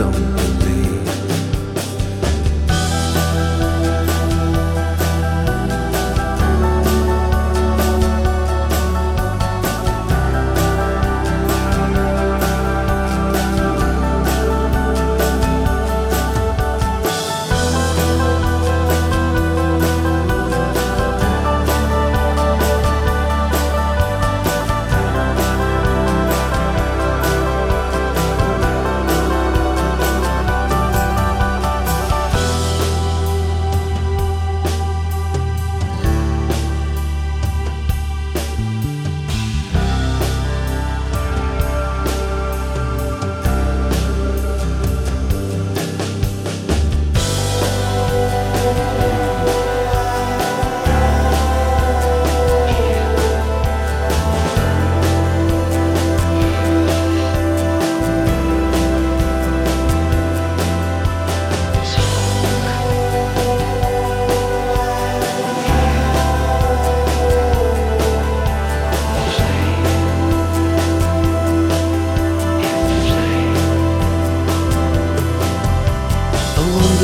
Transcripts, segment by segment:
I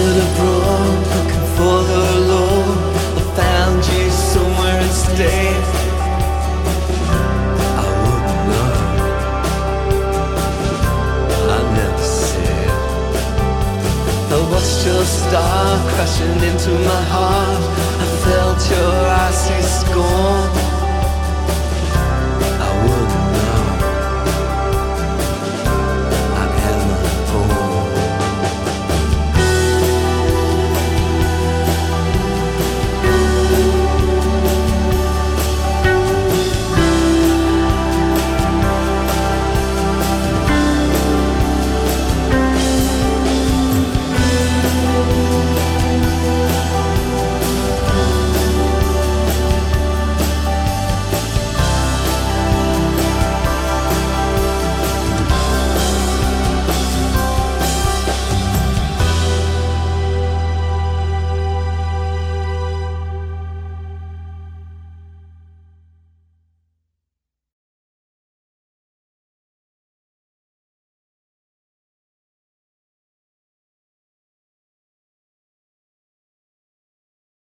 believe. I abroad looking for the Lord. I found you somewhere instead. I wouldn't know. I never said. I watched your star crashing into my heart. I felt your scorn.